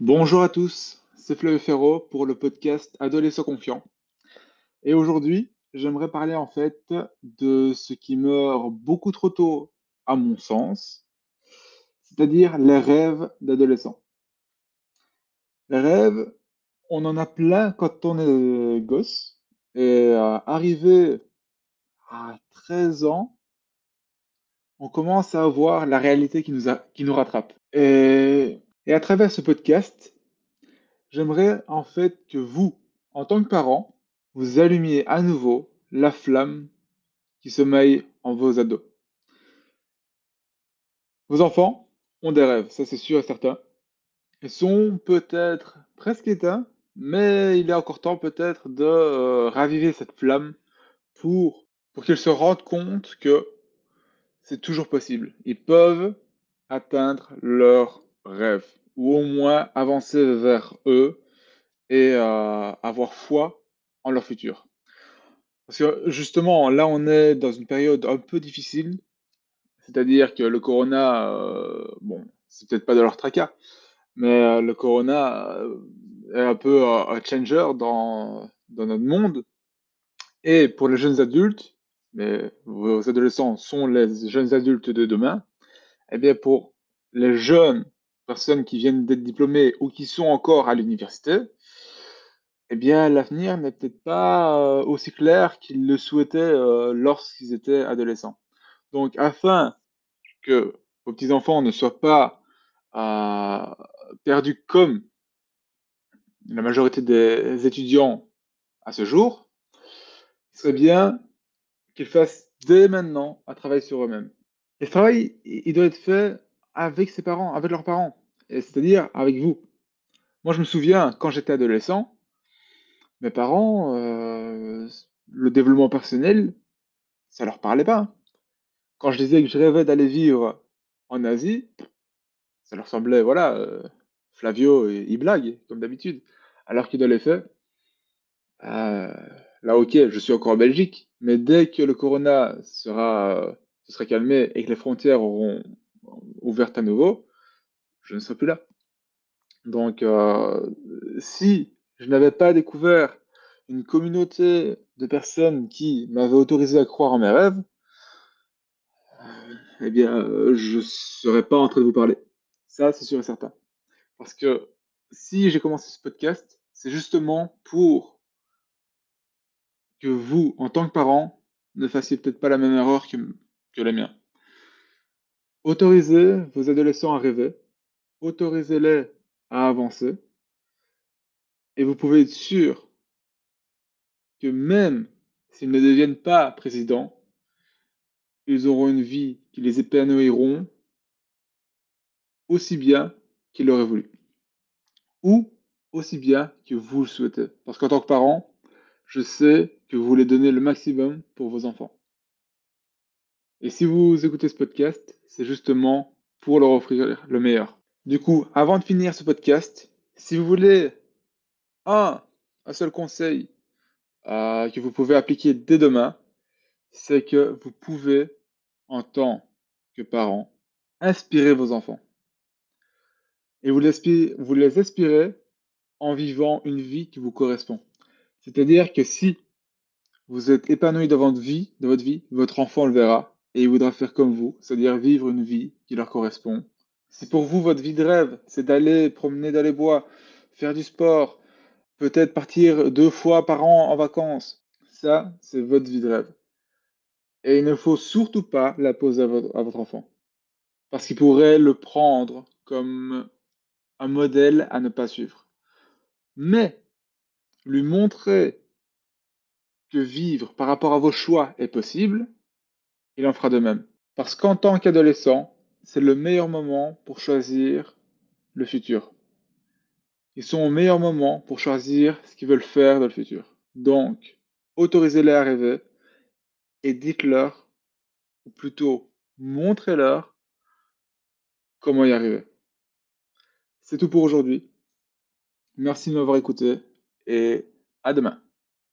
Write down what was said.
Bonjour à tous, c'est Flavio Ferro pour le podcast Adolescent confiant. Et aujourd'hui, j'aimerais parler en fait de ce qui meurt beaucoup trop tôt à mon sens, c'est-à-dire les rêves d'adolescents. Les rêves, on en a plein quand on est gosse et euh, arrivé à 13 ans, on commence à voir la réalité qui nous, rattrape. Et à travers ce podcast, j'aimerais en fait que vous, en tant que parents, vous allumiez à nouveau la flamme qui sommeille en vos ados. Vos enfants ont des rêves, ça c'est sûr et certain. Ils sont peut-être presque éteints, mais il est encore temps peut-être de euh, raviver cette flamme pour, pour qu'ils se rendent compte que c'est toujours possible. Ils peuvent atteindre leurs rêves, ou au moins avancer vers eux et euh, avoir foi en leur futur. Parce que justement, là, on est dans une période un peu difficile, c'est-à-dire que le corona, euh, bon, c'est peut-être pas de leur tracas, mais euh, le corona est un peu un changer dans, notre monde. Et pour les jeunes adultes, mais vos adolescents sont les jeunes adultes de demain, eh bien pour les jeunes personnes qui viennent d'être diplômées ou qui sont encore à l'université, eh bien l'avenir n'est peut-être pas euh, aussi clair qu'ils le souhaitaient euh, lorsqu'ils étaient adolescents. Donc afin que vos petits-enfants ne soient pas euh, perdus comme la majorité des étudiants à ce jour, il serait bien qu'ils fassent dès maintenant un travail sur eux-mêmes. Et ce travail, il doit être fait avec ses parents, avec leurs parents, c'est-à-dire avec vous. Moi, je me souviens, quand j'étais adolescent, mes parents, euh, le développement personnel, ça leur parlait pas. Quand je disais que je rêvais d'aller vivre en Asie, ça leur semblait, voilà, euh, Flavio, il blague, comme d'habitude. Alors que dans les faits, euh, là, ok, je suis encore en Belgique, mais dès que le corona se sera calmé et que les frontières auront ouvert à nouveau, je ne serai plus là. Donc, euh, si je n'avais pas découvert une communauté de personnes qui m'avaient autorisé à croire en mes rêves, eh bien, euh, je ne serais pas en train de vous parler. Ça, c'est sûr et certain. Parce que si j'ai commencé ce podcast, c'est justement pour que vous, en tant que parents, ne fassiez peut-être pas la même erreur que, que la mienne. Autorisez vos adolescents à rêver, autorisez-les à avancer, et vous pouvez être sûr que même s'ils ne deviennent pas présidents, ils auront une vie qui les épanouiront aussi bien qu'ils l'auraient voulu. Ou aussi bien que vous le souhaitez. Parce qu'en tant que parent, je sais que vous voulez donner le maximum pour vos enfants. Et si vous écoutez ce podcast, c'est justement pour leur offrir le meilleur. Du coup, avant de finir ce podcast, si vous voulez un, seul conseil euh, que vous pouvez appliquer dès demain, c'est que vous pouvez, en tant que parent, inspirer vos enfants. Et vous les, inspirez en vivant une vie qui vous correspond. C'est-à-dire que si vous êtes épanoui dans dans votre vie, votre enfant le verra et il voudra faire comme vous, c'est-à-dire vivre une vie qui leur correspond. Si pour vous, votre vie de rêve, c'est d'aller promener dans les bois, faire du sport, peut-être partir deux fois par an en vacances, ça, c'est votre vie de rêve. Et il ne faut surtout pas la poser à votre enfant. Parce qu'il pourrait le prendre comme un modèle à ne pas suivre. Mais lui montrer que vivre par rapport à vos choix est possible, il en fera de même. Parce qu'en tant qu'adolescent, c'est le meilleur moment pour choisir le futur. Ils sont au meilleur moment pour choisir ce qu'ils veulent faire dans le futur. Donc, autorisez-les à rêver et dites-leur, ou plutôt montrez-leur comment y arriver. C'est tout pour aujourd'hui. Merci de m'avoir écouté et à demain.